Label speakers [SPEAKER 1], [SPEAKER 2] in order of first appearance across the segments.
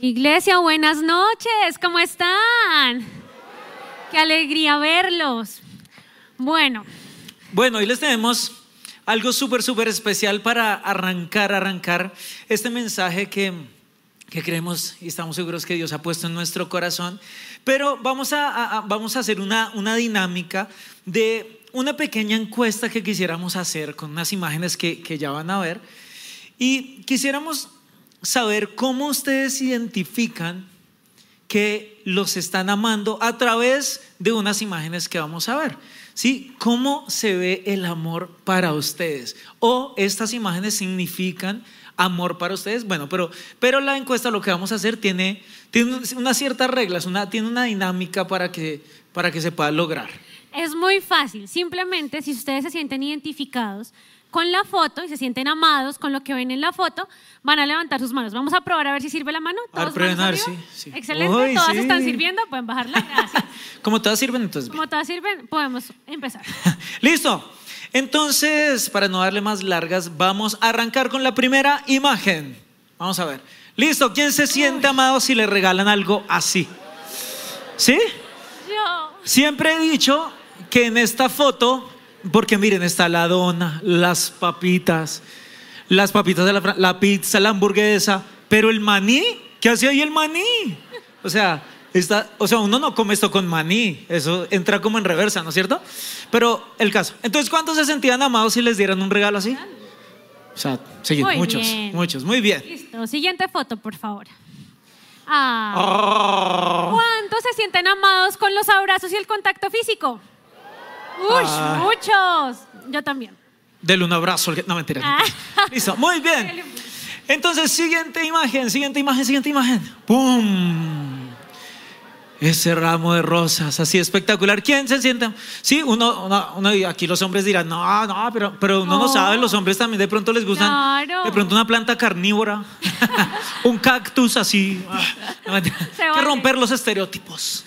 [SPEAKER 1] Iglesia, buenas noches, ¿cómo están? Qué alegría verlos. Bueno,
[SPEAKER 2] Bueno, hoy les tenemos algo súper, súper especial para arrancar, arrancar este mensaje que, que creemos y estamos seguros que Dios ha puesto en nuestro corazón. Pero vamos a, a- vamos a hacer una, una dinámica de una pequeña encuesta que quisiéramos hacer con unas imágenes que, que ya van a ver. Y quisiéramos saber cómo ustedes identifican que los están amando a través de unas imágenes que vamos a ver. ¿Sí? ¿Cómo se ve el amor para ustedes? O estas imágenes significan amor para ustedes. Bueno, pero, pero la encuesta lo que vamos a hacer tiene, tiene unas ciertas reglas, una, tiene una dinámica para que, para que se pueda lograr.
[SPEAKER 1] es muy fácil. Simplemente si ustedes se sienten identificados con la foto y se sienten amados con lo que ven en la foto, van a levantar sus manos. Vamos a probar a ver si sirve la mano. ¿Todos arriba?
[SPEAKER 2] sí, sí.
[SPEAKER 1] Excelente,
[SPEAKER 2] Uy,
[SPEAKER 1] todas
[SPEAKER 2] sí.
[SPEAKER 1] están sirviendo, pueden bajarla. Gracias.
[SPEAKER 2] Como todas sirven, entonces. bien.
[SPEAKER 1] Como todas sirven, podemos empezar.
[SPEAKER 2] Listo. Entonces, para no darle más largas, vamos a arrancar con la primera imagen. Vamos a ver. Listo. ¿Quién se siente amado si le regalan algo así? ¿Sí?
[SPEAKER 1] Yo.
[SPEAKER 2] Siempre he dicho que en esta foto, porque miren, está la dona, las papitas, las papitas de la, la pizza, la hamburguesa, pero el maní, ¿qué hace ahí el maní? O sea, está, o sea, uno no come esto con maní, eso entra como en reversa, ¿no es cierto? Pero el caso. Entonces, ¿cuántos se sentían amados si les dieran un regalo así? O sea, sí,
[SPEAKER 1] Muy
[SPEAKER 2] muchos,
[SPEAKER 1] bien.
[SPEAKER 2] muchos, muy bien.
[SPEAKER 1] Listo. Siguiente foto, por favor. Ah.
[SPEAKER 2] Oh.
[SPEAKER 1] ¿Cuántos se sienten amados con los abrazos y el contacto físico? Uy,
[SPEAKER 2] Ah.
[SPEAKER 1] muchos. Yo también.
[SPEAKER 2] Dele un abrazo. No, mentira.
[SPEAKER 1] Ah.
[SPEAKER 2] Listo, muy bien. Entonces, siguiente imagen, siguiente imagen, siguiente imagen. ¡Pum! Ese ramo de rosas, así espectacular. ¿Quién se siente? Sí, uno, uno, uno- y aquí los hombres dirán, no, no, pero, pero uno no
[SPEAKER 1] No.
[SPEAKER 2] sabe, los hombres también de pronto les gustan,
[SPEAKER 1] Claro.
[SPEAKER 2] de pronto una planta carnívora, un cactus así. Ah. Hay que
[SPEAKER 1] vale.
[SPEAKER 2] romper los estereotipos.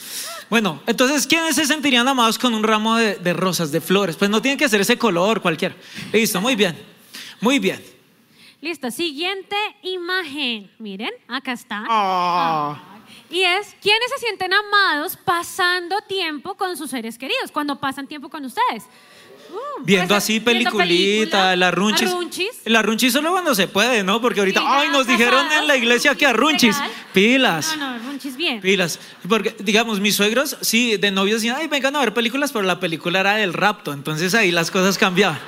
[SPEAKER 2] Bueno, entonces, ¿quiénes se sentirían amados con un ramo de, de rosas, de flores? Pues no tiene que ser ese color, cualquiera. Listo, muy bien, muy bien.
[SPEAKER 1] Listo. Siguiente imagen. Miren, acá está.
[SPEAKER 2] Ah.
[SPEAKER 1] Y es, ¿quiénes se sienten amados pasando tiempo con sus seres queridos? Cuando pasan tiempo con ustedes. Uh,
[SPEAKER 2] Viendo
[SPEAKER 1] puede
[SPEAKER 2] así peliculita,
[SPEAKER 1] película,
[SPEAKER 2] la runchis.
[SPEAKER 1] arrunchis.
[SPEAKER 2] La runchis solo cuando se puede, ¿no? Porque ahorita, ay, nos dijeron en la iglesia que arrunchis.
[SPEAKER 1] legal.
[SPEAKER 2] Pilas.
[SPEAKER 1] No, no, runchis bien.
[SPEAKER 2] Pilas. Porque, digamos, mis suegros, sí, de novios decían, ay, vengan a ver películas, pero la película era del rapto. Entonces ahí las cosas cambiaban.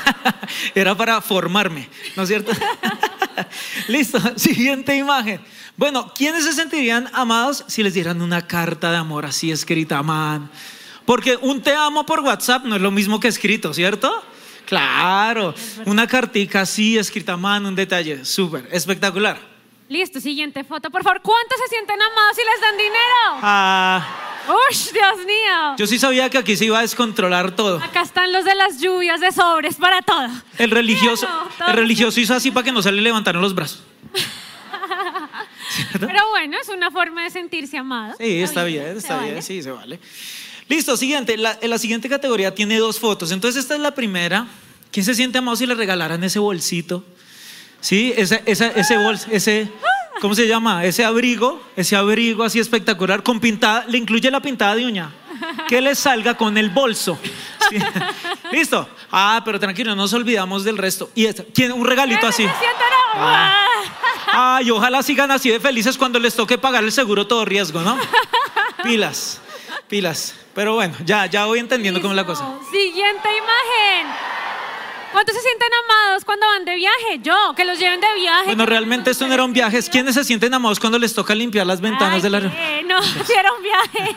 [SPEAKER 2] era para formarme, ¿no es cierto? Listo, siguiente imagen. Bueno, ¿quiénes se sentirían amados si les dieran una carta de amor así escrita a mano? Porque un te amo por WhatsApp no es lo mismo que escrito, ¿cierto? Claro, una cartica así escrita a mano, un detalle, súper, espectacular.
[SPEAKER 1] Listo, siguiente foto. Por favor, ¿cuántos se sienten amados si les dan dinero?
[SPEAKER 2] Ah,
[SPEAKER 1] ¡Uy, Dios mío!
[SPEAKER 2] yo sí sabía que aquí se iba a descontrolar todo.
[SPEAKER 1] Acá están los de las lluvias de sobres para todo.
[SPEAKER 2] El religioso,
[SPEAKER 1] todo.
[SPEAKER 2] el religioso hizo así para que no se le levantaran los brazos.
[SPEAKER 1] Pero bueno, es una forma de sentirse amado.
[SPEAKER 2] Sí, está bien, está bien,
[SPEAKER 1] vale.
[SPEAKER 2] sí, se vale. Listo, siguiente. La, la siguiente categoría tiene dos fotos. Entonces, esta es la primera. ¿Quién se siente amado si le regalaran ese bolsito? Sí, ese, esa- ese bolso, ese, ¿cómo se llama? Ese abrigo, ese abrigo así espectacular, con pintada, le incluye la pintada de uña. Que le salga con el bolso. Sí. Listo. Ah, pero tranquilo, no nos olvidamos del resto. Y esta, ¿quién? Un regalito así. Ah. Ay, ojalá sigan así de felices cuando les toque pagar el seguro todo riesgo, ¿no? Pilas, pilas. Pero bueno, ya, ya voy entendiendo cómo es la cosa.
[SPEAKER 1] Siguiente imagen. ¿Cuántos se sienten amados cuando van de viaje? Yo, que los lleven de viaje.
[SPEAKER 2] Bueno, realmente esto no eran viajes. ¿Quiénes se sienten amados cuando les toca limpiar las ventanas
[SPEAKER 1] Ay,
[SPEAKER 2] de la...
[SPEAKER 1] qué, No, si era un viaje.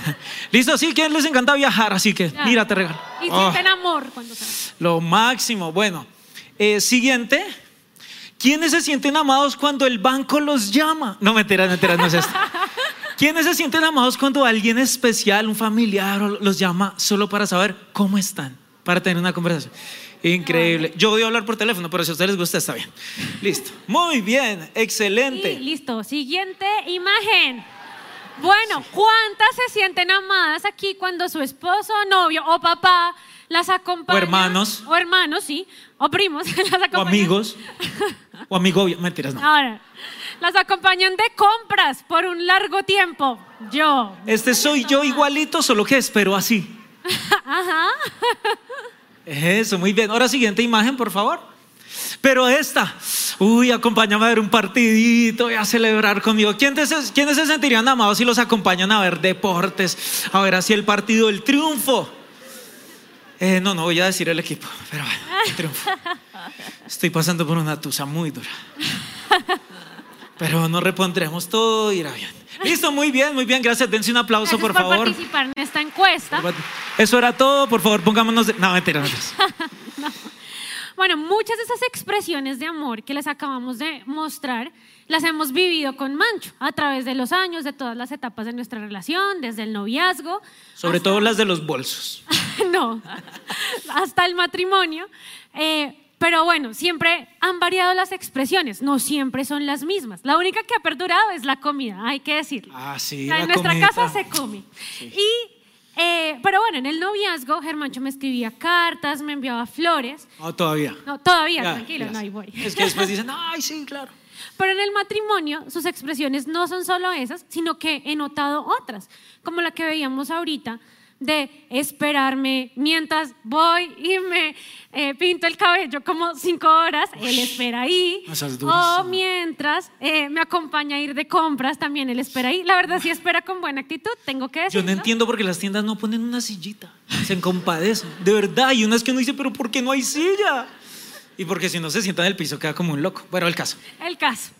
[SPEAKER 2] Listo, sí, ¿quién les encanta viajar? Así que,
[SPEAKER 1] Ya.
[SPEAKER 2] mira, te regalo.
[SPEAKER 1] Y
[SPEAKER 2] Oh,
[SPEAKER 1] sienten amor cuando salen.
[SPEAKER 2] lo máximo. Bueno, eh, siguiente. ¿Quiénes se sienten amados cuando el banco los llama? No, mentiras, mentiras, no es esto. ¿Quiénes se sienten amados cuando alguien especial, un familiar, los llama solo para saber cómo están? Para tener una conversación. Increíble. Yo odio hablar por teléfono, pero si a ustedes les gusta, está bien. Listo. Muy bien, excelente.
[SPEAKER 1] Y listo. Siguiente imagen. Bueno, ¿cuántas se sienten amadas aquí cuando su esposo, novio o papá las acompaña?
[SPEAKER 2] O hermanos.
[SPEAKER 1] O hermanos, sí. O primos las acompañan.
[SPEAKER 2] O amigos. O amigo, mentiras, no.
[SPEAKER 1] Ahora, Las acompañan de compras por un largo tiempo. Yo.
[SPEAKER 2] Este soy yo igualito, solo que espero así.
[SPEAKER 1] Ajá.
[SPEAKER 2] Eso, muy bien. Ahora siguiente imagen, por favor. Pero esta, uy, acompáñame a ver un partidito y a celebrar conmigo. ¿Quiénes se, ¿Quiénes se sentirían amados si los acompañan a ver deportes? A ver así el partido, el triunfo. Eh, no, no voy a decir el equipo, pero bueno, triunfo. Estoy pasando por una tusa muy dura. Pero nos repondremos todo, irá bien. Listo, muy bien, muy bien, gracias. Dense un aplauso,
[SPEAKER 1] Gracias
[SPEAKER 2] por,
[SPEAKER 1] por
[SPEAKER 2] favor.
[SPEAKER 1] participar en esta encuesta.
[SPEAKER 2] Eso era todo, por favor, pongámonos. De... No, mentira, mentira.
[SPEAKER 1] Bueno, muchas de esas expresiones de amor que les acabamos de mostrar las hemos vivido con Mancho a través de los años, de todas las etapas de nuestra relación, desde el noviazgo.
[SPEAKER 2] Sobre
[SPEAKER 1] hasta-
[SPEAKER 2] todo las de los bolsos.
[SPEAKER 1] no, hasta el matrimonio. Eh, pero bueno, siempre han variado las expresiones, no siempre son las mismas. La única que ha perdurado es la comida, hay que decirlo.
[SPEAKER 2] Ah, sí.
[SPEAKER 1] O sea,
[SPEAKER 2] la
[SPEAKER 1] en nuestra
[SPEAKER 2] comida.
[SPEAKER 1] casa se come. Y, eh, pero bueno, en el noviazgo, Germancho me escribía cartas, me enviaba flores.
[SPEAKER 2] No, todavía.
[SPEAKER 1] No, todavía,
[SPEAKER 2] Ya,
[SPEAKER 1] tranquilo,
[SPEAKER 2] ya
[SPEAKER 1] no, ahí voy.
[SPEAKER 2] Es que después dicen, ay, sí, claro.
[SPEAKER 1] Pero en el matrimonio sus expresiones no son solo esas, sino que he notado otras, como la que veíamos ahorita de esperarme mientras voy y me eh, pinto el cabello como cinco horas, él espera ahí. O mientras eh, me acompaña a ir de compras, también él espera ahí. La verdad sí espera con buena actitud, tengo que
[SPEAKER 2] Yo
[SPEAKER 1] decirlo.
[SPEAKER 2] no entiendo por qué las tiendas no ponen una sillita. Se compadecen. De verdad, y unas que uno dice, pero ¿por qué no hay silla? Y porque si no se sienta en el piso queda como un loco. Bueno, el caso.
[SPEAKER 1] el caso.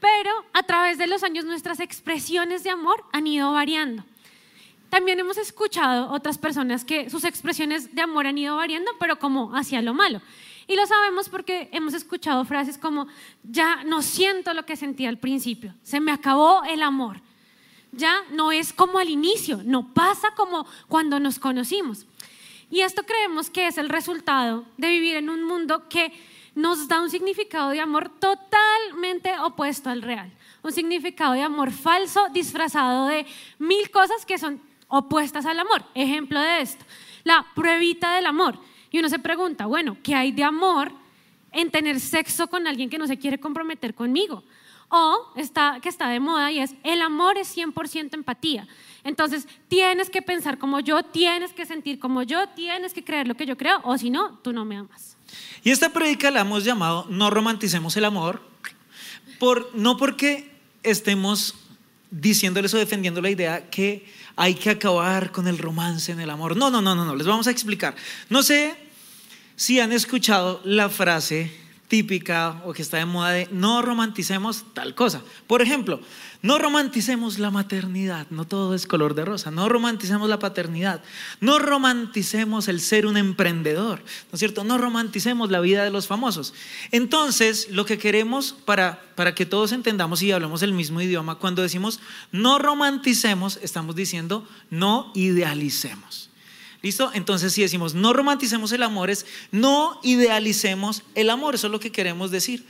[SPEAKER 1] Pero a través de los años nuestras expresiones de amor han ido variando. También hemos escuchado otras personas que sus expresiones de amor han ido variando, pero como hacia lo malo. Y lo sabemos porque hemos escuchado frases como, ya no siento lo que sentía al principio, se me acabó el amor. Ya no es como al inicio, no pasa como cuando nos conocimos. Y esto creemos que es el resultado de vivir en un mundo que nos da un significado de amor totalmente opuesto al real. Un significado de amor falso disfrazado de mil cosas que son opuestas al amor. Ejemplo de esto, la pruebita del amor. Y uno se pregunta, bueno, ¿qué hay de amor en tener sexo con alguien que no se quiere comprometer conmigo? O está, que está de moda y es, el amor es 100% empatía. Entonces, tienes que pensar como yo, tienes que sentir como yo, tienes que creer lo que yo creo, o si no, tú no me amas.
[SPEAKER 2] Y esta predica la hemos llamado No romanticemos el amor, por, no porque estemos diciéndoles o defendiendo la idea que hay que acabar con el romance en el amor. No, no, no, no, no, les vamos a explicar. No sé si han escuchado la frase típica o que está de moda de no romanticemos tal cosa. Por ejemplo, no romanticemos la maternidad, no todo es color de rosa, no romanticemos la paternidad, no romanticemos el ser un emprendedor, ¿no es cierto? No romanticemos la vida de los famosos. Entonces, lo que queremos para, para que todos entendamos y hablemos el mismo idioma, cuando decimos no romanticemos, estamos diciendo no idealicemos. ¿Listo? Entonces, si decimos no romanticemos el amor, es no idealicemos el amor. Eso es lo que queremos decir.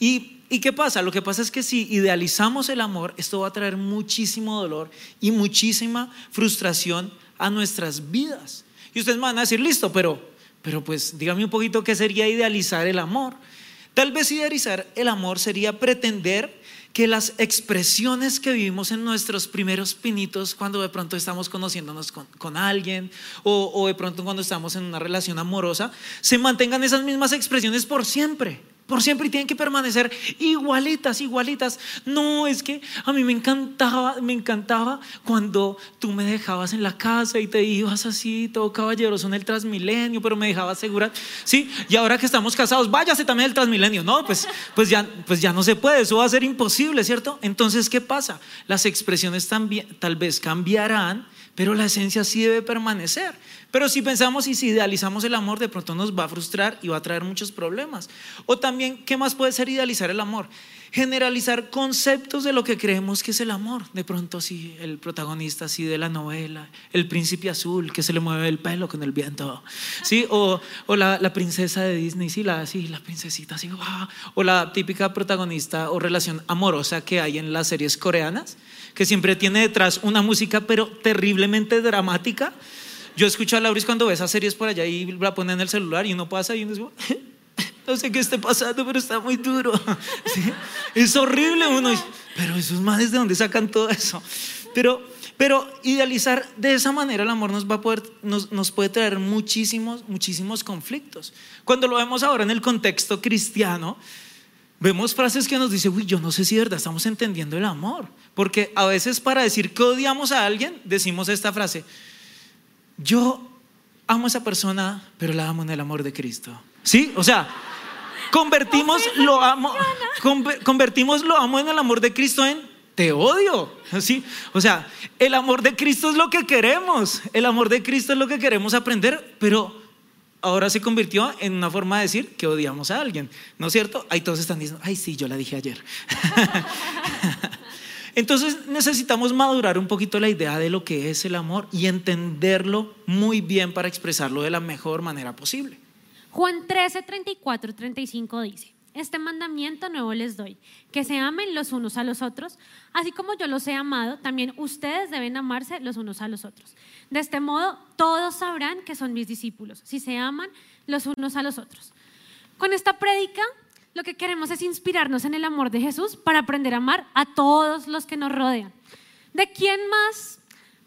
[SPEAKER 2] ¿Y, ¿Y qué pasa? Lo que pasa es que si idealizamos el amor, esto va a traer muchísimo dolor y muchísima frustración a nuestras vidas. Y ustedes me van a decir, listo, pero, pero pues dígame un poquito qué sería idealizar el amor. Tal vez idealizar el amor sería pretender que las expresiones que vivimos en nuestros primeros pinitos cuando de pronto estamos conociéndonos con, con alguien o, o de pronto cuando estamos en una relación amorosa, se mantengan esas mismas expresiones por siempre. Por siempre y tienen que permanecer igualitas, igualitas. No, es que a mí me encantaba, me encantaba cuando tú me dejabas en la casa y te ibas así, todo caballeroso en el Transmilenio, pero me dejabas segura. Sí, y ahora que estamos casados, váyase también el Transmilenio. No, pues, pues, ya, pues ya no se puede, eso va a ser imposible, ¿cierto? Entonces, ¿qué pasa? Las expresiones también, tal vez cambiarán, pero la esencia sí debe permanecer. Pero si pensamos y si idealizamos el amor, de pronto nos va a frustrar y va a traer muchos problemas. O también, ¿qué más puede ser idealizar el amor? Generalizar conceptos de lo que creemos que es el amor. De pronto, sí, el protagonista así de la novela, el príncipe azul que se le mueve el pelo con el viento, ¿sí? O, o la, la princesa de Disney, sí, la, sí, la princesita, así, o la típica protagonista o relación amorosa que hay en las series coreanas, que siempre tiene detrás una música, pero terriblemente dramática. Yo escucho a Lauris cuando ve esas series por allá y la pone en el celular y uno pasa y uno dice, no sé qué esté pasando, pero está muy duro. Es horrible uno. Pero esos madres, ¿de dónde sacan todo eso? Pero, pero idealizar de esa manera el amor nos va a poder, nos, nos puede traer muchísimos, muchísimos conflictos. Cuando lo vemos ahora en el contexto cristiano, vemos frases que nos dicen, uy, yo no sé si de verdad estamos entendiendo el amor. Porque a veces para decir que odiamos a alguien, decimos esta frase, yo amo a esa persona, pero la amo en el amor de Cristo. ¿Sí? O sea, convertimos lo amo, convertimos lo amo en el amor de Cristo en te odio. ¿Sí? O sea, el amor de Cristo es lo que queremos. El amor de Cristo es lo que queremos aprender, pero ahora se convirtió en una forma de decir que odiamos a alguien. ¿No es cierto? Ahí todos están diciendo, ay, sí, yo la dije ayer. Entonces necesitamos madurar un poquito la idea de lo que es el amor y entenderlo muy bien para expresarlo de la mejor manera posible.
[SPEAKER 1] Juan 13, 34, 35 dice, este mandamiento nuevo les doy, que se amen los unos a los otros, así como yo los he amado, también ustedes deben amarse los unos a los otros. De este modo, todos sabrán que son mis discípulos, si se aman los unos a los otros. Con esta prédica lo que queremos es inspirarnos en el amor de Jesús para aprender a amar a todos los que nos rodean. ¿De quién más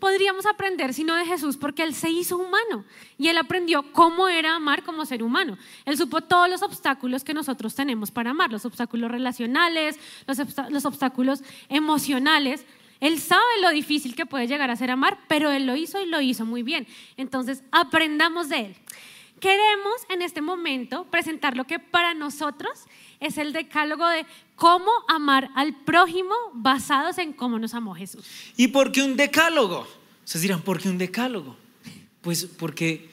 [SPEAKER 1] podríamos aprender sino de Jesús? Porque Él se hizo humano y Él aprendió cómo era amar como ser humano. Él supo todos los obstáculos que nosotros tenemos para amar, los obstáculos relacionales, los, los obstáculos emocionales. Él sabe lo difícil que puede llegar a ser amar, pero Él lo hizo y lo hizo muy bien. Entonces, aprendamos de Él. Queremos en este momento presentar lo que para nosotros es el decálogo de cómo amar al prójimo basados en cómo nos amó Jesús.
[SPEAKER 2] ¿Y por qué un decálogo? Ustedes dirán, ¿por qué un decálogo? Pues porque,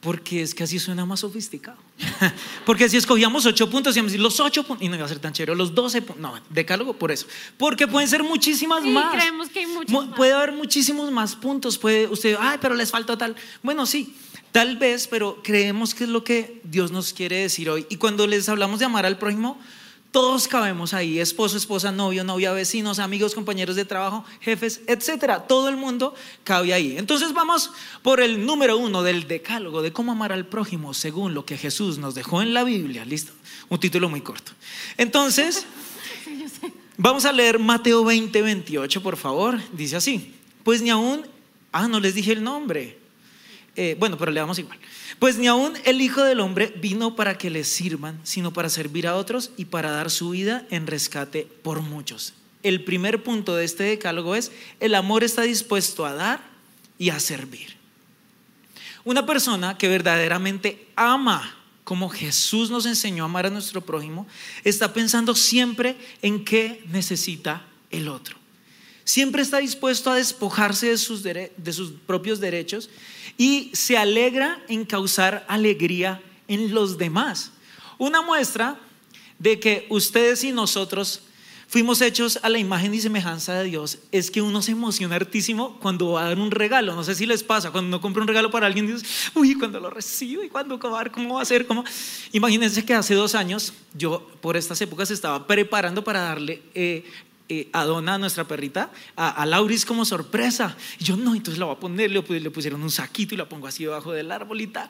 [SPEAKER 2] porque es que así suena más sofisticado. porque si escogíamos ocho puntos, íbamos a decir los ocho puntos, y no iba a ser tan chévere, los doce puntos, no, decálogo por eso. Porque pueden ser muchísimas
[SPEAKER 1] Sí,
[SPEAKER 2] más.
[SPEAKER 1] creemos que hay muchos más.
[SPEAKER 2] Puede haber muchísimos más puntos. Puede usted, ay, pero les falta tal. Bueno, sí, tal vez, pero creemos que es lo que Dios nos quiere decir hoy. Y cuando les hablamos de amar al prójimo, todos cabemos ahí, esposo, esposa, novio, novia, vecinos, amigos, compañeros de trabajo, jefes, etcétera. Todo el mundo cabe ahí. Entonces vamos por el número uno del decálogo de cómo amar al prójimo según lo que Jesús nos dejó en la Biblia. ¿Listo? Un título muy corto. Entonces, vamos a leer Mateo 20, 28, por favor. Dice así, pues ni aún, ah, no les dije el nombre. Eh, bueno, pero le damos igual. Pues ni aún el Hijo del Hombre vino para que le sirvan, sino para servir a otros y para dar su vida en rescate por muchos. El primer punto de este decálogo es, el amor está dispuesto a dar y a servir. Una persona que verdaderamente ama como Jesús nos enseñó a amar a nuestro prójimo, está pensando siempre en qué necesita el otro. Siempre está dispuesto a despojarse de sus, de sus propios derechos y se alegra en causar alegría en los demás. Una muestra de que ustedes y nosotros fuimos hechos a la imagen y semejanza de Dios es que uno se emociona hartísimo cuando va a dar un regalo. No sé si les pasa, cuando uno compra un regalo para alguien, dices, uy, cuando lo recibo y cuando va a ver cómo va a ser. Imagínense que hace dos años yo por estas épocas estaba preparando para darle eh, eh, a Donna, nuestra perrita, a, a Lauris como sorpresa. Y yo, no, entonces la voy a poner, le, le pusieron un saquito y la pongo así debajo del árbol y tal.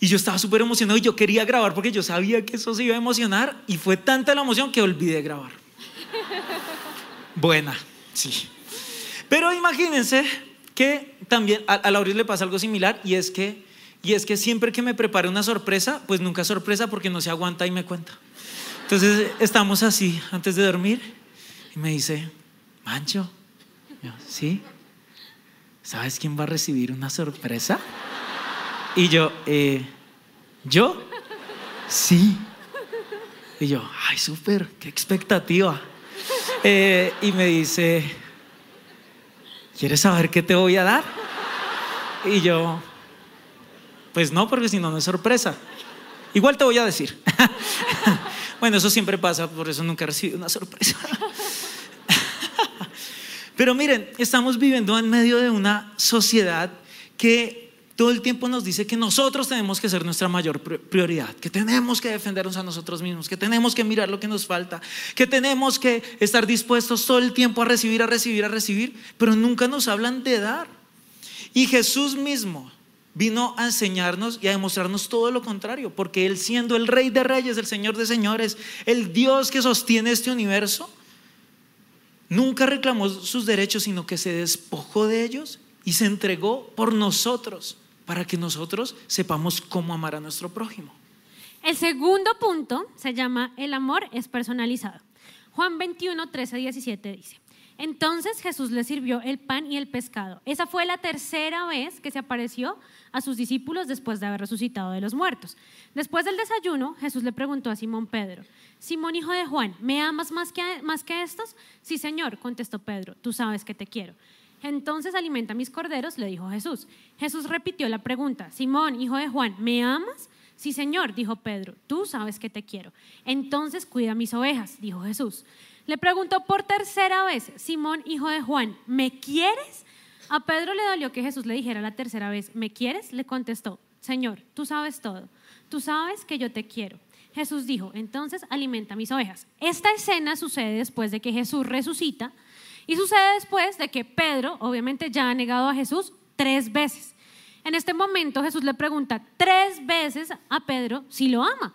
[SPEAKER 2] Y yo estaba súper emocionado y yo quería grabar porque yo sabía que eso se iba a emocionar y fue tanta la emoción que olvidé grabar. Buena, sí. Pero imagínense que también a, a Lauris le pasa algo similar y es que y es que siempre que me prepare una sorpresa, pues nunca es sorpresa porque no se aguanta y me cuenta. Entonces estamos así antes de dormir y me dice, Mancho, ¿sí? ¿Sabes quién va a recibir una sorpresa? Y yo, "Eh, ¿yo? Sí. Y yo, ay, súper, qué expectativa. Eh, y me dice, ¿quieres saber qué te voy a dar? Y yo, pues no, porque si no, no es sorpresa. Igual te voy a decir. bueno, eso siempre pasa, por eso nunca he recibido una sorpresa. Pero miren, estamos viviendo en medio de una sociedad que todo el tiempo nos dice que nosotros tenemos que ser nuestra mayor pri- prioridad, que tenemos que defendernos a nosotros mismos, que tenemos que mirar lo que nos falta, que tenemos que estar dispuestos todo el tiempo a recibir, a recibir, a recibir, pero nunca nos hablan de dar. Y Jesús mismo vino a enseñarnos y a demostrarnos todo lo contrario, porque Él siendo el Rey de Reyes, el Señor de Señores, el Dios que sostiene este universo, nunca reclamó sus derechos, sino que se despojó de ellos y se entregó por nosotros, para que nosotros sepamos cómo amar a nuestro prójimo.
[SPEAKER 1] El segundo punto se llama el amor es personalizado. Juan 21, 13, 17 dice, entonces Jesús le sirvió el pan y el pescado. Esa fue la tercera vez que se apareció a sus discípulos después de haber resucitado de los muertos. Después del desayuno, Jesús le preguntó a Simón Pedro, Simón hijo de Juan, ¿me amas más que, más que estos? Sí, Señor, contestó Pedro, tú sabes que te quiero. Entonces alimenta mis corderos, le dijo Jesús. Jesús repitió la pregunta, Simón, hijo de Juan, ¿me amas? Sí, Señor, dijo Pedro, tú sabes que te quiero. Entonces cuida mis ovejas, dijo Jesús. Le preguntó por tercera vez, Simón, hijo de Juan, ¿me quieres? A Pedro le dolió que Jesús le dijera la tercera vez, ¿me quieres? Le contestó, Señor, tú sabes todo, tú sabes que yo te quiero. Jesús dijo, entonces alimenta mis ovejas. Esta escena sucede después de que Jesús resucita y sucede después de que Pedro, obviamente, ya ha negado a Jesús tres veces. En este momento Jesús le pregunta tres veces a Pedro si lo ama.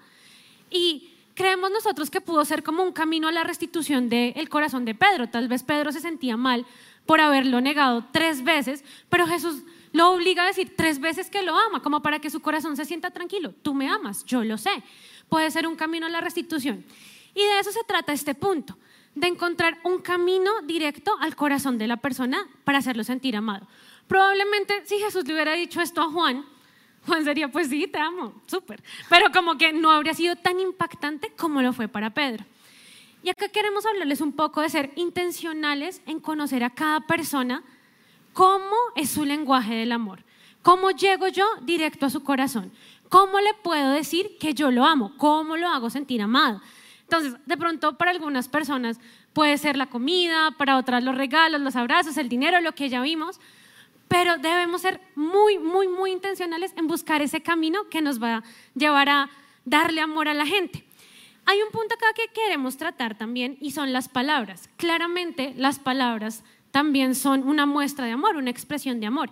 [SPEAKER 1] Y creemos nosotros que pudo ser como un camino a la restitución del corazón de Pedro. Tal vez Pedro se sentía mal por haberlo negado tres veces, pero Jesús lo obliga a decir tres veces que lo ama, como para que su corazón se sienta tranquilo. Tú me amas, yo lo sé. Puede ser un camino a la restitución. Y de eso se trata este punto, de encontrar un camino directo al corazón de la persona para hacerlo sentir amado. Probablemente si Jesús le hubiera dicho esto a Juan, Juan sería, pues sí, te amo, súper. Pero como que no habría sido tan impactante como lo fue para Pedro. Y acá queremos hablarles un poco de ser intencionales en conocer a cada persona cómo es su lenguaje del amor. ¿Cómo llego yo directo a su corazón? ¿Cómo le puedo decir que yo lo amo? ¿Cómo lo hago sentir amado? Entonces, de pronto para algunas personas puede ser la comida, para otras los regalos, los abrazos, el dinero, lo que ya vimos, pero debemos ser muy, muy, muy intencionales en buscar ese camino que nos va a llevar a darle amor a la gente. Hay un punto acá que queremos tratar también y son las palabras. Claramente las palabras también son una muestra de amor, una expresión de amor.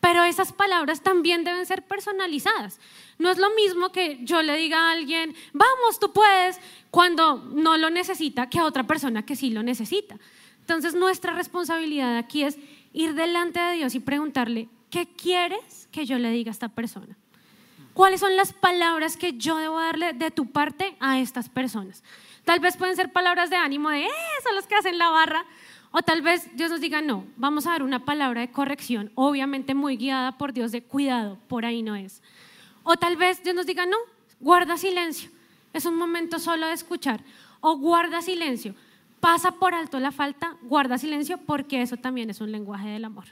[SPEAKER 1] Pero esas palabras también deben ser personalizadas. No es lo mismo que yo le diga a alguien, vamos, tú puedes, cuando no lo necesita, que a otra persona que sí lo necesita. Entonces nuestra responsabilidad aquí es ir delante de Dios y preguntarle, ¿qué quieres que yo le diga a esta persona? ¿Cuáles son las palabras que yo debo darle de tu parte a estas personas? Tal vez pueden ser palabras de ánimo de, eh, son que hacen la barra. O tal vez Dios nos diga, no, vamos a dar una palabra de corrección, obviamente muy guiada por Dios de cuidado, por ahí no es. O tal vez Dios nos diga, no, guarda silencio, es un momento solo de escuchar. O guarda silencio, pasa por alto la falta, guarda silencio, porque eso también es un lenguaje del amor.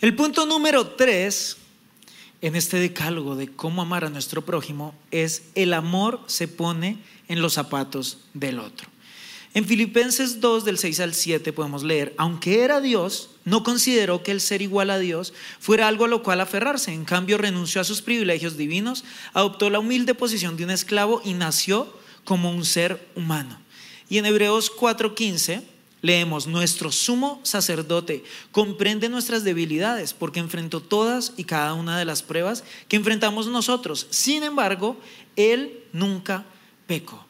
[SPEAKER 2] El punto número tres en este decálogo de cómo amar a nuestro prójimo es el amor se pone en los zapatos del otro. En Filipenses 2 del 6 al 7 podemos leer, aunque era Dios, no consideró que el ser igual a Dios fuera algo a lo cual aferrarse, en cambio renunció a sus privilegios divinos, adoptó la humilde posición de un esclavo y nació como un ser humano. Y en Hebreos 4:15 leemos, nuestro sumo sacerdote comprende nuestras debilidades porque enfrentó todas y cada una de las pruebas que enfrentamos nosotros. Sin embargo, Él nunca pecó.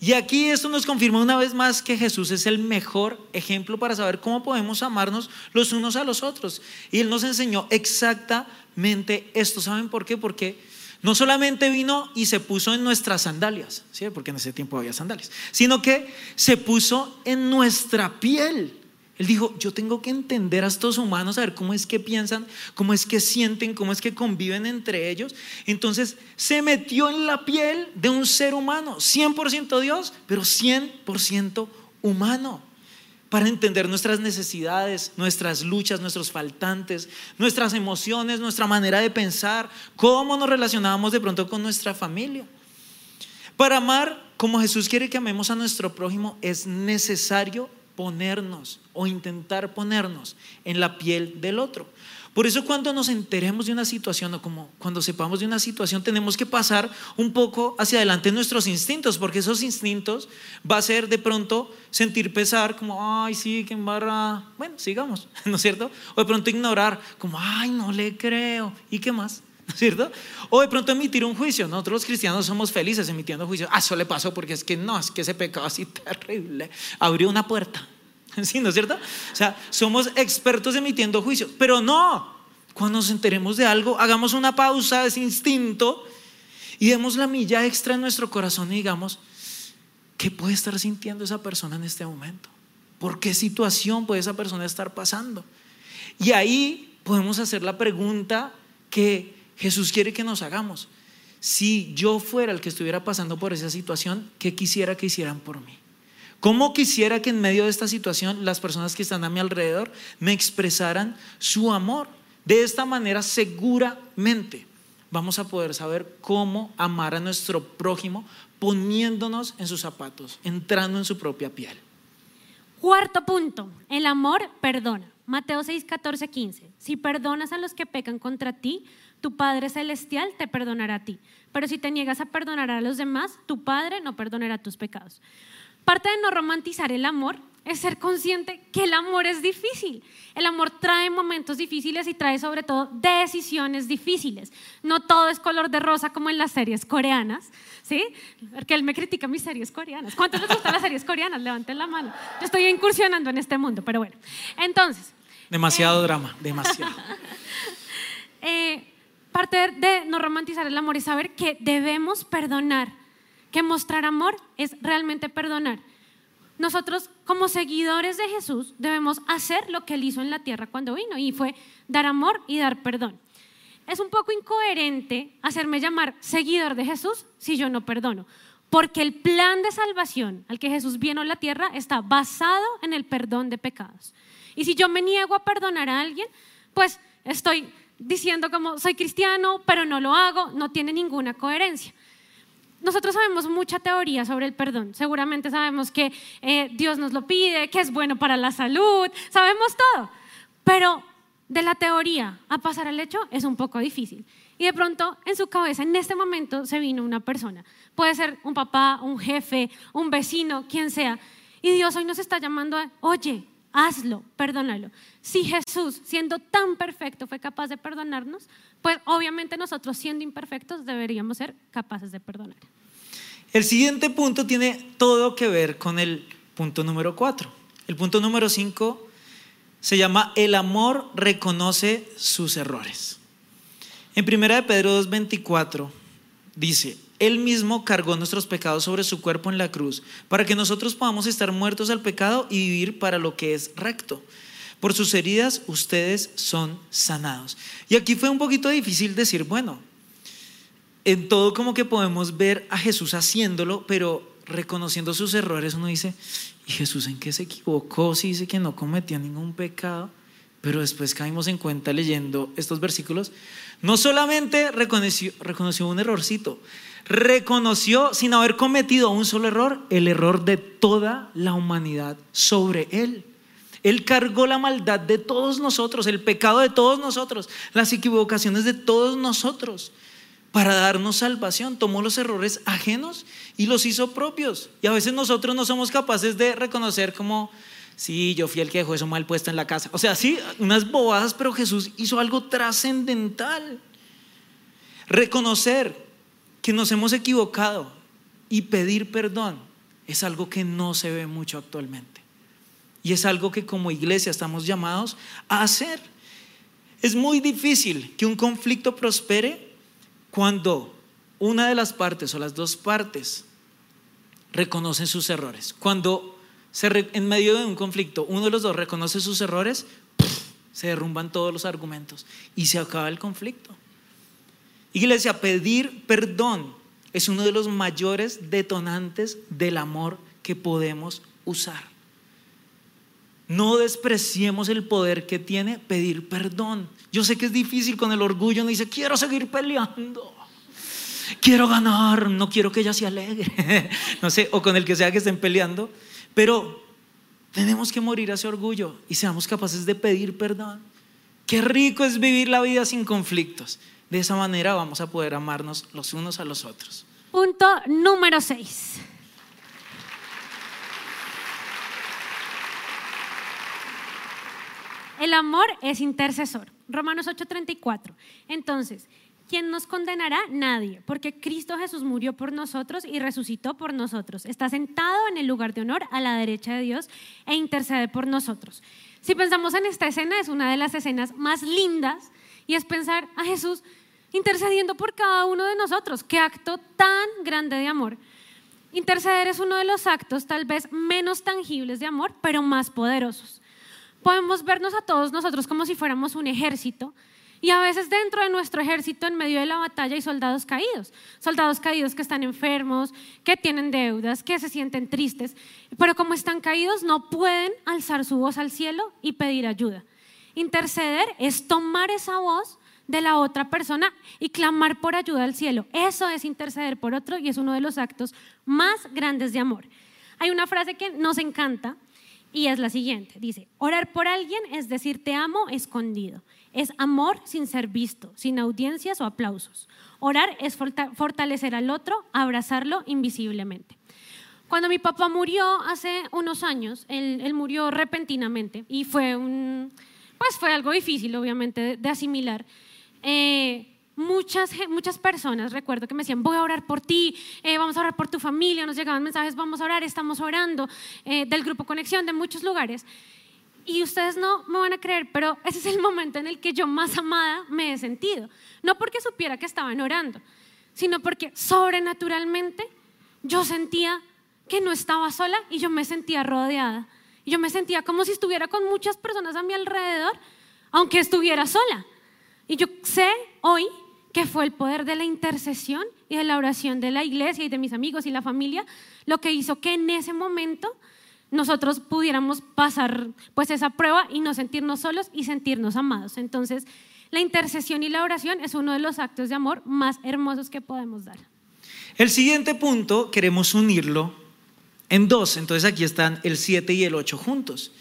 [SPEAKER 2] Y aquí esto nos confirma una vez más que Jesús es el mejor ejemplo para saber cómo podemos amarnos los unos a los otros. Y Él nos enseñó exactamente esto. ¿Saben por qué? Porque no solamente vino y se puso en nuestras sandalias, ¿sí? porque en ese tiempo había sandalias, sino que se puso en nuestra piel. Él dijo, yo tengo que entender a estos humanos, a ver cómo es que piensan, cómo es que sienten, cómo es que conviven entre ellos. Entonces se metió en la piel de un ser humano, 100% Dios, pero 100% humano para entender nuestras necesidades, nuestras luchas, nuestros faltantes, nuestras emociones, nuestra manera de pensar, cómo nos relacionamos de pronto con nuestra familia. Para amar como Jesús quiere que amemos a nuestro prójimo es necesario ponernos o intentar ponernos en la piel del otro. Por eso cuando nos enteremos de una situación o como cuando sepamos de una situación tenemos que pasar un poco hacia adelante nuestros instintos, porque esos instintos va a ser de pronto sentir pesar como, ay, sí, que embarra, bueno, sigamos, ¿no es cierto? O de pronto ignorar como, ay, no le creo, ¿y qué más? ¿No es cierto? O de pronto emitir un juicio. Nosotros los cristianos somos felices emitiendo juicios. Ah, eso le pasó porque es que no, es que ese pecado así terrible abrió una puerta. ¿Sí, no es cierto? O sea, somos expertos emitiendo juicios, pero no. Cuando nos enteremos de algo, hagamos una pausa de ese instinto y demos la milla extra en nuestro corazón y digamos, ¿qué puede estar sintiendo esa persona en este momento? ¿Por qué situación puede esa persona estar pasando? Y ahí podemos hacer la pregunta que Jesús quiere que nos hagamos. Si yo fuera el que estuviera pasando por esa situación, ¿qué quisiera que hicieran por mí? ¿Cómo quisiera que en medio de esta situación las personas que están a mi alrededor me expresaran su amor? De esta manera seguramente vamos a poder saber cómo amar a nuestro prójimo poniéndonos en sus zapatos, entrando en su propia piel.
[SPEAKER 1] Cuarto punto, el amor perdona. Mateo 6, 14, 15. Si perdonas a los que pecan contra ti, tu Padre Celestial te perdonará a ti. Pero si te niegas a perdonar a los demás, tu Padre no perdonará tus pecados. Parte de no romantizar el amor es ser consciente que el amor es difícil. El amor trae momentos difíciles y trae sobre todo decisiones difíciles. No todo es color de rosa como en las series coreanas, ¿sí? Porque él me critica mis series coreanas. ¿Cuántos les gustan las series coreanas? Levanten la mano. Yo estoy incursionando en este mundo, pero bueno. Entonces.
[SPEAKER 2] Demasiado drama, demasiado.
[SPEAKER 1] Eh, parte de no romantizar el amor es saber que debemos perdonar, que mostrar amor es realmente perdonar. Nosotros como seguidores de Jesús debemos hacer lo que él hizo en la tierra cuando vino y fue dar amor y dar perdón. Es un poco incoherente hacerme llamar seguidor de Jesús si yo no perdono, porque el plan de salvación al que Jesús vino a la tierra está basado en el perdón de pecados. Y si yo me niego a perdonar a alguien, pues estoy diciendo como soy cristiano, pero no lo hago, no tiene ninguna coherencia. Nosotros sabemos mucha teoría sobre el perdón. Seguramente sabemos que eh, Dios nos lo pide, que es bueno para la salud, sabemos todo. Pero de la teoría a pasar al hecho es un poco difícil. Y de pronto en su cabeza en este momento se vino una persona. Puede ser un papá, un jefe, un vecino, quien sea. Y Dios hoy nos está llamando a, oye, hazlo, perdónalo. Si Jesús, siendo tan perfecto, fue capaz de perdonarnos, pues obviamente nosotros, siendo imperfectos, deberíamos ser capaces de perdonar.
[SPEAKER 2] El siguiente punto tiene todo que ver con el punto número cuatro. El punto número cinco se llama El amor reconoce sus errores. En 1 de Pedro 2.24 dice, él mismo cargó nuestros pecados sobre su cuerpo en la cruz, para que nosotros podamos estar muertos al pecado y vivir para lo que es recto. Por sus heridas ustedes son sanados. Y aquí fue un poquito difícil decir, bueno, en todo como que podemos ver a Jesús haciéndolo, pero reconociendo sus errores uno dice, ¿y Jesús en qué se equivocó? Si dice que no cometía ningún pecado. Pero después caímos en cuenta leyendo estos versículos, no solamente reconoció, un errorcito, reconoció sin haber cometido un solo error el error de toda la humanidad sobre él. Él cargó la maldad de todos nosotros, el pecado de todos nosotros, las equivocaciones de todos nosotros. Para darnos salvación, tomó los errores ajenos y los hizo propios. Y a veces nosotros no somos capaces de reconocer como, sí, yo fui el que dejó eso mal puesto en la casa. O sea, sí, unas bobadas, pero Jesús hizo algo trascendental. Reconocer que nos hemos equivocado y pedir perdón es algo que no se ve mucho actualmente. Y es algo que como iglesia estamos llamados a hacer. Es muy difícil que un conflicto prospere cuando una de las partes o las dos partes reconocen sus errores. Cuando en medio de un conflicto uno de los dos reconoce sus errores, se derrumban todos los argumentos y se acaba el conflicto. Iglesia, pedir perdón es uno de los mayores detonantes del amor que podemos usar. No despreciemos el poder que tiene pedir perdón. Yo sé que es difícil con el orgullo, no dice, quiero seguir peleando, quiero ganar, no quiero que ella se alegre, no sé, o con el que sea que estén peleando, pero tenemos que morir a ese orgullo y seamos capaces de pedir perdón. Qué rico es vivir la vida sin conflictos. De esa manera vamos a poder amarnos los unos a los otros.
[SPEAKER 1] Punto número 6. El amor es intercesor. Romanos 8:34. Entonces, ¿quién nos condenará? Nadie, porque Cristo Jesús murió por nosotros y resucitó por nosotros. Está sentado en el lugar de honor a la derecha de Dios e intercede por nosotros. Si pensamos en esta escena, es una de las escenas más lindas y es pensar a Jesús intercediendo por cada uno de nosotros. Qué acto tan grande de amor. Interceder es uno de los actos tal vez menos tangibles de amor, pero más poderosos. Podemos vernos a todos nosotros como si fuéramos un ejército y a veces dentro de nuestro ejército, en medio de la batalla, hay soldados caídos. Soldados caídos que están enfermos, que tienen deudas, que se sienten tristes. Pero como están caídos, no pueden alzar su voz al cielo y pedir ayuda. Interceder es tomar esa voz de la otra persona y clamar por ayuda al cielo. Eso es interceder por otro y es uno de los actos más grandes de amor. Hay una frase que nos encanta y es la siguiente. Dice, orar por alguien es decir te amo escondido. Es amor sin ser visto, sin audiencias o aplausos. Orar es fortalecer al otro, abrazarlo invisiblemente. Cuando mi papá murió hace unos años, él, murió repentinamente y fue un, pues fue algo difícil, obviamente, de asimilar. Eh, muchas, muchas personas, recuerdo que me decían, voy a orar por ti, eh, vamos a orar por tu familia, nos llegaban mensajes, vamos a orar, estamos orando, eh, del grupo Conexión, de muchos lugares. Y ustedes no me van a creer, pero ese es el momento en el que yo más amada me he sentido. No porque supiera que estaban orando, sino porque sobrenaturalmente yo sentía que no estaba sola y yo me sentía rodeada. Y yo me sentía como si estuviera con muchas personas a mi alrededor, aunque estuviera sola. Y yo sé hoy que fue el poder de la intercesión y de la oración de la iglesia y de mis amigos y la familia lo que hizo que en ese momento nosotros pudiéramos pasar pues esa prueba y no sentirnos solos y sentirnos amados. Entonces, la intercesión y la oración es uno de los actos de amor más hermosos que podemos dar.
[SPEAKER 2] El siguiente punto queremos unirlo en dos, entonces aquí están el 7 y el 8 juntos.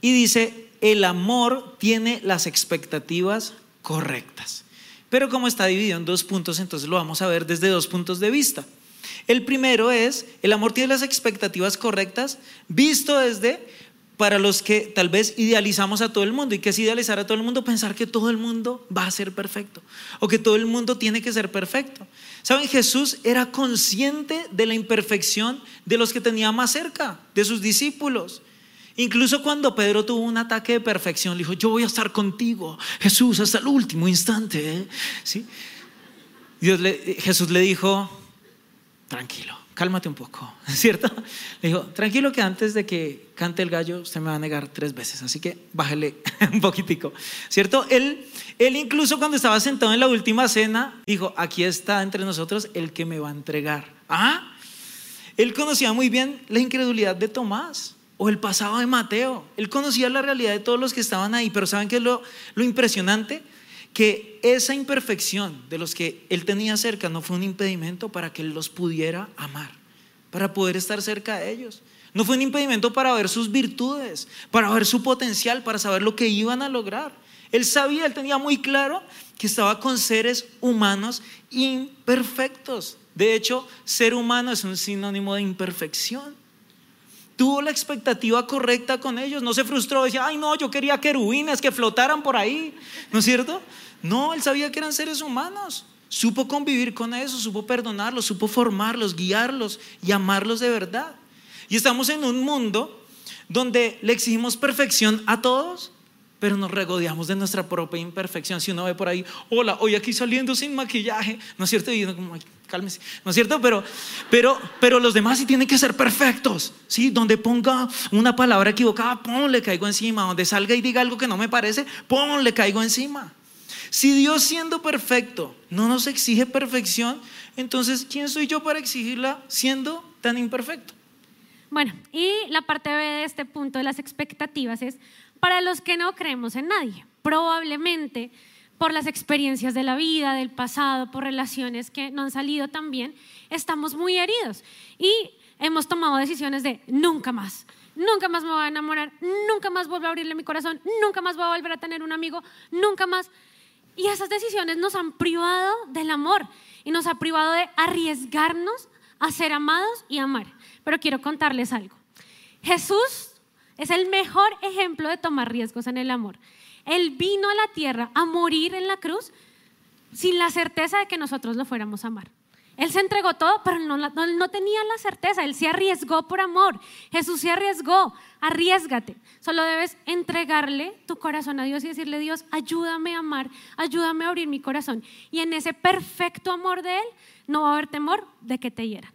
[SPEAKER 2] Y dice, el amor tiene las expectativas correctas. Pero como está dividido en dos puntos, entonces lo vamos a ver desde dos puntos de vista. El primero es, el amor tiene las expectativas correctas, visto desde para los que tal vez idealizamos a todo el mundo. ¿Y que es idealizar a todo el mundo? Pensar que todo el mundo va a ser perfecto o que todo el mundo tiene que ser perfecto. ¿Saben? Jesús era consciente de la imperfección de los que tenía más cerca, de sus discípulos. Incluso cuando Pedro tuvo un ataque de perfección, dijo, yo voy a estar contigo, Jesús, hasta el último instante. ¿eh? ¿Sí? Jesús le dijo, tranquilo, cálmate un poco, ¿cierto? Le dijo, tranquilo que antes de que cante el gallo, usted me va a negar tres veces, así que bájale un poquitico, ¿cierto? Él, él incluso cuando estaba sentado en la última cena, dijo, aquí está entre nosotros el que me va a entregar. Ah, él conocía muy bien la incredulidad de Tomás o el pasado de Mateo. Él conocía la realidad de todos los que estaban ahí, pero ¿saben qué es lo impresionante? Que esa imperfección de los que él tenía cerca no fue un impedimento para que él los pudiera amar, para poder estar cerca de ellos. No fue un impedimento para ver sus virtudes, para ver su potencial, para saber lo que iban a lograr. Él sabía, él tenía muy claro que estaba con seres humanos imperfectos. De hecho, ser humano es un sinónimo de imperfección tuvo la expectativa correcta con ellos, no se frustró, decía, ay no, yo quería querubines que flotaran por ahí, ¿no es cierto? No, él sabía que eran seres humanos, supo convivir con eso, supo perdonarlos, supo formarlos, guiarlos y amarlos de verdad. Y estamos en un mundo donde le exigimos perfección a todos, pero nos regodeamos de nuestra propia imperfección. Si uno ve por ahí, hola, hoy aquí saliendo sin maquillaje, ¿no es cierto? Y uno como, cálmese, ¿no es cierto? Pero, pero, pero los demás sí tienen que ser perfectos, ¿sí? Donde ponga una palabra equivocada, pum, le caigo encima. Donde salga y diga algo que no me parece, pum, le caigo encima. Si Dios siendo perfecto no nos exige perfección, entonces, ¿quién soy yo para exigirla siendo tan imperfecto?
[SPEAKER 1] Bueno, y la parte B de este punto de las expectativas es para los que no creemos en nadie. Probablemente por las experiencias de la vida, del pasado, por relaciones que no han salido tan bien, estamos muy heridos y hemos tomado decisiones de nunca más. Nunca más me voy a enamorar, nunca más vuelvo a abrirle mi corazón, nunca más voy a volver a tener un amigo, nunca más. Y esas decisiones nos han privado del amor y nos ha privado de arriesgarnos a ser amados y amar. Pero quiero contarles algo. Jesús es el mejor ejemplo de tomar riesgos en el amor. Él vino a la tierra a morir en la cruz sin la certeza de que nosotros lo fuéramos a amar. Él se entregó todo, pero no, no, tenía la certeza. Él se arriesgó por amor. Jesús se arriesgó. Arriesgate. Solo debes entregarle tu corazón a Dios y decirle, Dios, ayúdame a amar, ayúdame a abrir mi corazón. Y en ese perfecto amor de Él no va a haber temor de que te hieran.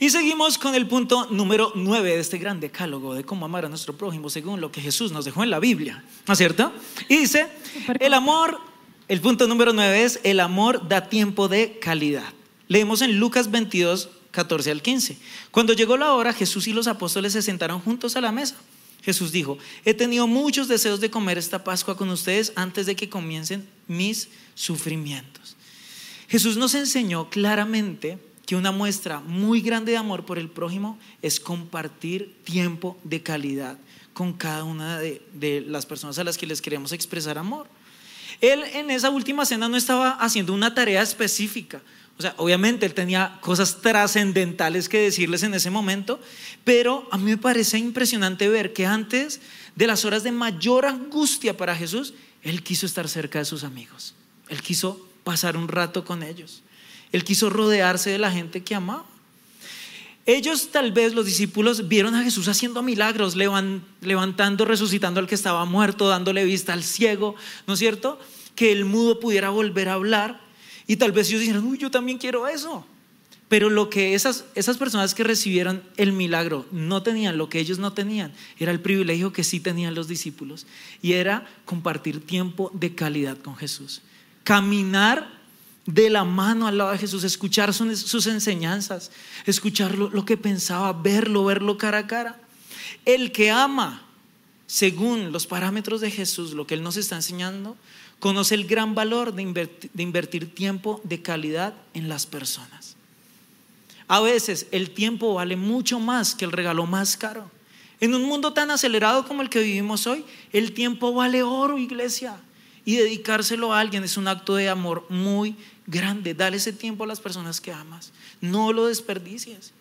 [SPEAKER 2] Y seguimos con el punto número 9 de este gran decálogo de cómo amar a nuestro prójimo según lo que Jesús nos dejó en la Biblia. ¿No es cierto? Y dice, el amor, el punto número 9 es, el amor da tiempo de calidad. Leemos en Lucas 22, 14 al 15. Cuando llegó la hora, Jesús y los apóstoles se sentaron juntos a la mesa. Jesús dijo, he tenido muchos deseos de comer esta Pascua con ustedes antes de que comiencen mis sufrimientos. Jesús nos enseñó claramente que una muestra muy grande de amor por el prójimo es compartir tiempo de calidad con cada una de, las personas a las que les queremos expresar amor. Él en esa última cena no estaba haciendo una tarea específica, o sea, obviamente él tenía cosas trascendentales que decirles en ese momento, pero a mí me parece impresionante ver que antes de las horas de mayor angustia para Jesús, él quiso estar cerca de sus amigos. Él quiso pasar un rato con ellos. Él quiso rodearse de la gente que amaba. Ellos tal vez, los discípulos, vieron a Jesús haciendo milagros, levantando, resucitando al que estaba muerto, dándole vista al ciego, ¿no es cierto? Que el mudo pudiera volver a hablar. Y tal vez ellos dijeron, uy, yo también quiero eso. Pero lo que esas, esas personas que recibieron el milagro no tenían, lo que ellos no tenían, era el privilegio que sí tenían los discípulos. Y era compartir tiempo de calidad con Jesús. Caminar de la mano al lado de Jesús, escuchar sus, enseñanzas, escuchar lo, que pensaba, verlo, verlo cara a cara. El que ama, según los parámetros de Jesús, lo que Él nos está enseñando, Conoce el gran valor de invertir, tiempo de calidad en las personas. A veces el tiempo vale mucho más que el regalo más caro. En un mundo tan acelerado como el que vivimos hoy, el tiempo vale oro, iglesia. Y dedicárselo a alguien es un acto de amor muy grande. Dale ese tiempo a las personas que amas. No lo desperdicies.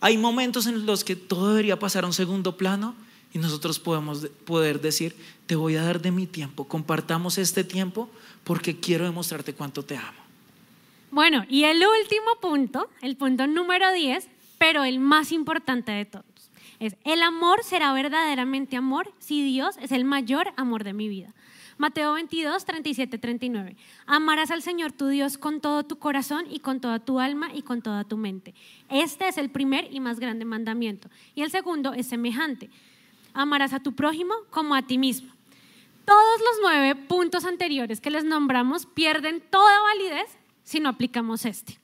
[SPEAKER 2] Hay momentos en los que todo debería pasar a un segundo plano y nosotros podemos poder decir, te voy a dar de mi tiempo, compartamos este tiempo porque quiero demostrarte cuánto te amo.
[SPEAKER 1] Bueno, y el último punto, el punto número 10, pero el más importante de todos, es el amor será verdaderamente amor si Dios es el mayor amor de mi vida. Mateo 22, 37, 39. Amarás al Señor tu Dios con todo tu corazón y con toda tu alma y con toda tu mente. Este es el primer y más grande mandamiento. Y el segundo es semejante amarás a tu prójimo como a ti mismo. Todos los nueve puntos anteriores que les nombramos pierden toda validez si no aplicamos este.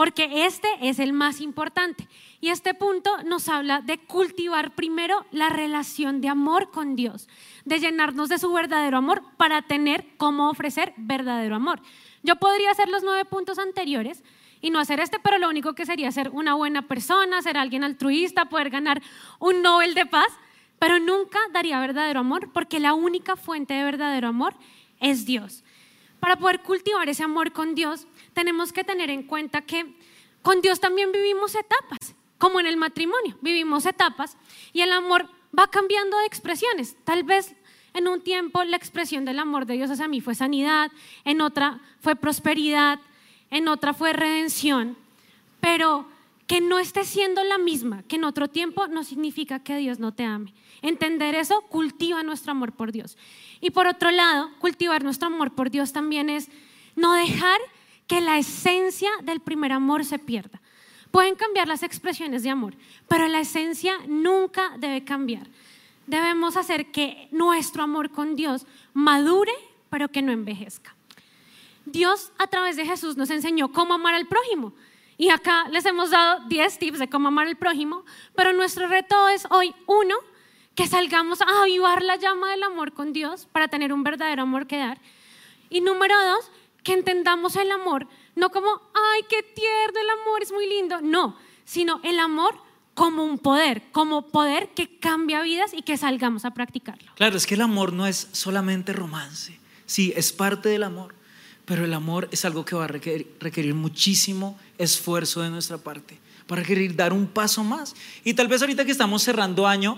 [SPEAKER 1] Porque este es el más importante. Y este punto nos habla de cultivar primero la relación de amor con Dios, de llenarnos de su verdadero amor para tener cómo ofrecer verdadero amor. Yo podría hacer los nueve puntos anteriores y no hacer este, pero lo único que sería ser una buena persona, ser alguien altruista, poder ganar un Nobel de paz pero nunca daría verdadero amor porque la única fuente de verdadero amor es Dios. Para poder cultivar ese amor con Dios, tenemos que tener en cuenta que con Dios también vivimos etapas, como en el matrimonio, vivimos etapas y el amor va cambiando de expresiones. Tal vez en un tiempo la expresión del amor de Dios hacia mí fue sanidad, en otra fue prosperidad, en otra fue redención, pero que no esté siendo la misma que en otro tiempo no significa que Dios no te ame. Entender eso cultiva nuestro amor por Dios. Y por otro lado, cultivar nuestro amor por Dios también es no dejar que la esencia del primer amor se pierda. Pueden cambiar las expresiones de amor, pero la esencia nunca debe cambiar. Debemos hacer que nuestro amor con Dios madure, pero que no envejezca. Dios a través de Jesús nos enseñó cómo amar al prójimo. Y acá les hemos dado 10 tips de cómo amar al prójimo, pero nuestro reto es hoy, uno, que salgamos a avivar la llama del amor con Dios para tener un verdadero amor que dar. Y número dos, que entendamos el amor, no como, ay, qué tierno el amor, es muy lindo, no, sino el amor como un poder, como poder que cambia vidas y que salgamos a practicarlo.
[SPEAKER 2] Claro, es que el amor no es solamente romance, sí, es parte del amor, pero el amor es algo que va a requerir, muchísimo esfuerzo de nuestra parte, para requerir dar un paso más. Y tal vez ahorita que estamos cerrando año,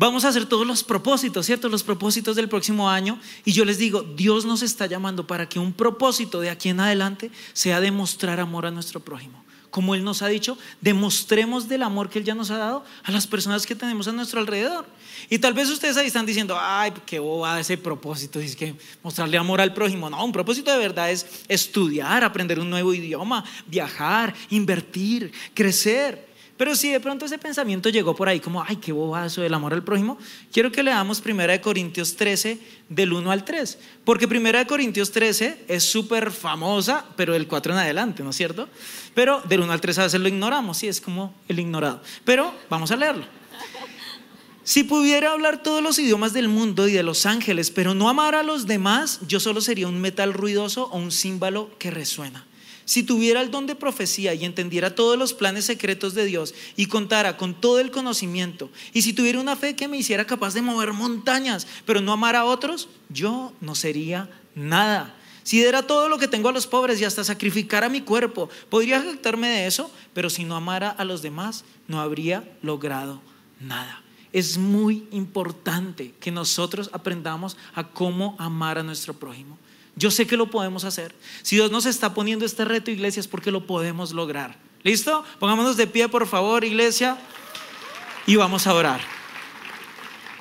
[SPEAKER 2] vamos a hacer todos los propósitos, ¿cierto? Los propósitos del próximo año. Y yo les digo, Dios nos está llamando para que un propósito de aquí en adelante sea demostrar amor a nuestro prójimo. Como Él nos ha dicho, demostremos del amor que Él ya nos ha dado a las personas que tenemos a nuestro alrededor. Y tal vez ustedes ahí están diciendo, ay, qué boba ese propósito, es que mostrarle amor al prójimo. No, un propósito de verdad es estudiar, aprender un nuevo idioma, viajar, invertir, crecer. Pero si de pronto ese pensamiento llegó por ahí como, ay, qué bobazo del amor al prójimo, quiero que leamos 1 Corintios 13 del 1 al 3. Porque 1 Corintios 13 es súper famosa, pero del 4 en adelante, ¿no es cierto? Pero del 1 al 3 a veces lo ignoramos, sí, es como el ignorado. Pero vamos a leerlo. Si pudiera hablar todos los idiomas del mundo y de los ángeles, pero no amar a los demás, yo solo sería un metal ruidoso o un címbalo que resuena. Si tuviera el don de profecía y entendiera todos los planes secretos de Dios y contara con todo el conocimiento, y si tuviera una fe que me hiciera capaz de mover montañas, pero no amar a otros, yo no sería nada. Si diera todo lo que tengo a los pobres y hasta sacrificara mi cuerpo, podría jactarme de eso, pero si no amara a los demás, no habría logrado nada. Es muy importante que nosotros aprendamos a cómo amar a nuestro prójimo. Yo sé que lo podemos hacer. Si Dios nos está poniendo este reto, iglesia, es porque lo podemos lograr. ¿Listo? Pongámonos de pie, por favor, iglesia. Y vamos a orar.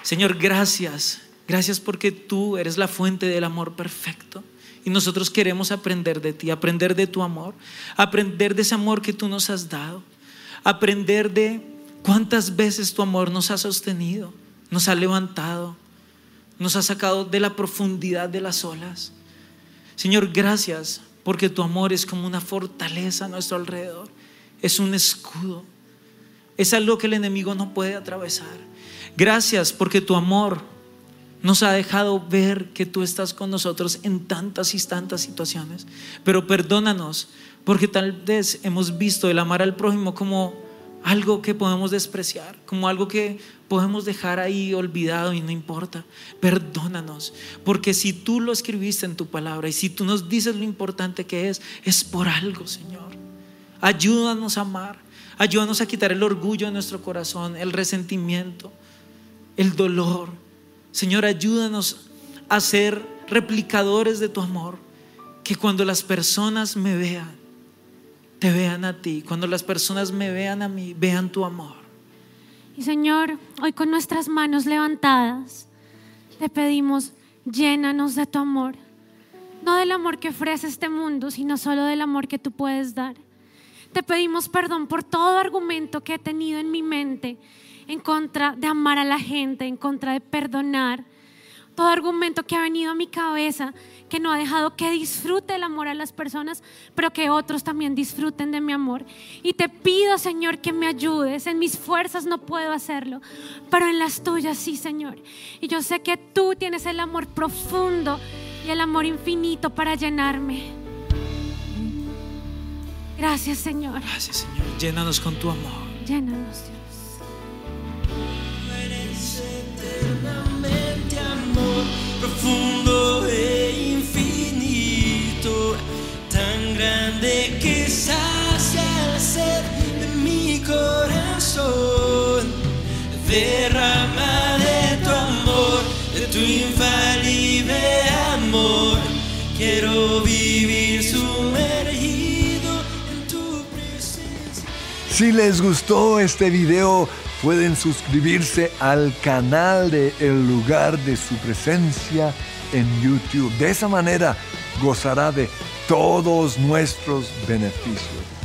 [SPEAKER 2] Señor, gracias. Gracias porque tú eres la fuente del amor perfecto. Y nosotros queremos aprender de ti, aprender de tu amor, aprender de ese amor que tú nos has dado, aprender de cuántas veces tu amor nos ha sostenido, nos ha levantado, nos ha sacado de la profundidad de las olas. Señor, gracias porque tu amor es como una fortaleza a nuestro alrededor. Es un escudo. Es algo que el enemigo no puede atravesar. Gracias porque tu amor nos ha dejado ver que tú estás con nosotros en tantas y tantas situaciones. Pero perdónanos porque tal vez hemos visto el amar al prójimo como algo que podemos despreciar, como algo que podemos dejar ahí olvidado y no importa. Perdónanos, porque si tú lo escribiste en tu palabra y si tú nos dices lo importante que es, es por algo, Señor. Ayúdanos a amar, ayúdanos a quitar el orgullo de nuestro corazón, el resentimiento, el dolor. Señor, ayúdanos a ser replicadores de tu amor, que cuando las personas me vean, te vean a ti, cuando las personas me vean a mí, vean tu amor.
[SPEAKER 1] Y Señor, hoy con nuestras manos levantadas, te pedimos, llénanos de tu amor. No del amor que ofrece este mundo, sino solo del amor que tú puedes dar. Te pedimos perdón por todo argumento que he tenido en mi mente en contra de amar a la gente, en contra de perdonar. Todo argumento que ha venido a mi cabeza que no ha dejado que disfrute el amor a las personas, pero que otros también disfruten de mi amor. Y te pido, Señor, que me ayudes. En mis fuerzas no puedo hacerlo, pero en las tuyas sí, Señor. Y yo sé que tú tienes el amor profundo y el amor infinito para llenarme. Gracias, Señor.
[SPEAKER 2] Gracias, Señor. Llénanos con tu amor.
[SPEAKER 1] Llénanos, Dios.
[SPEAKER 3] profundo grande que sacia el ser de mi corazón. Derrama de tu amor, de tu infalible amor. Quiero vivir sumergido en tu presencia.
[SPEAKER 4] Si les gustó este video, pueden suscribirse al canal de El lugar de su presencia en YouTube. De esa manera gozará de todos nuestros beneficios.